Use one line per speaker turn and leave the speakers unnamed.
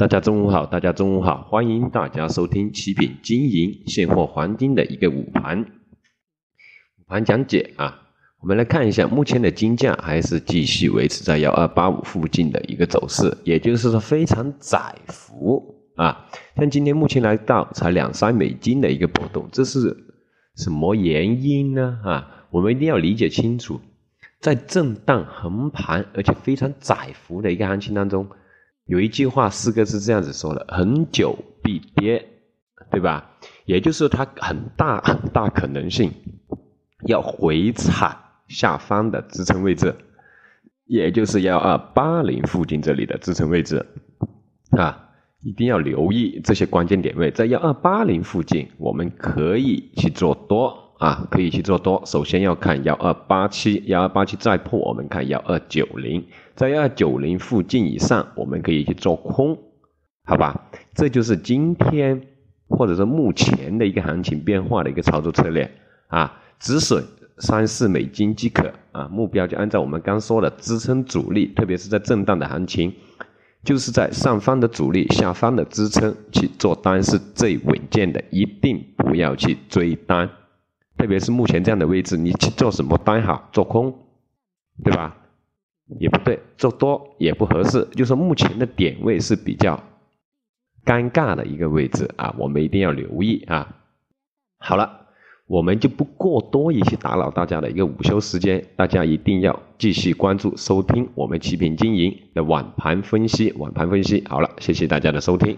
大家中午好，大家中午好，欢迎大家收听七品金银现货黄金的一个午盘午盘讲解啊。我们来看一下，目前的金价还是继续维持在幺二八五附近的一个走势，也就是说非常窄幅啊。像今天目前来到才两三美金的一个波动，这是什么原因呢？啊，我们一定要理解清楚，在震荡横盘而且非常窄幅的一个行情当中。有一句话，四个字这样子说的：“很久必跌”，对吧？也就是，它很大 很大可能性要回踩下方的支撑位置，也就是幺二八零附近这里的支撑位置啊，一定要留意这些关键点位，在幺二八零附近，我们可以去做多。啊，可以去做多。首先要看幺二八七，幺二八七再破，我们看幺二九零，在幺二九零附近以上，我们可以去做空，好吧？这就是今天或者说目前的一个行情变化的一个操作策略啊，止损三四美金即可啊。目标就按照我们刚说的支撑阻力，特别是在震荡的行情，就是在上方的阻力，下方的支撑去做单是最稳健的，一定不要去追单。特别是目前这样的位置，你去做什么单好？做空，对吧？也不对，做多也不合适。就是目前的点位是比较尴尬的一个位置啊，我们一定要留意啊。好了，我们就不过多一些打扰大家的一个午休时间，大家一定要继续关注收听我们奇品经营的晚盘分析。晚盘分析好了，谢谢大家的收听。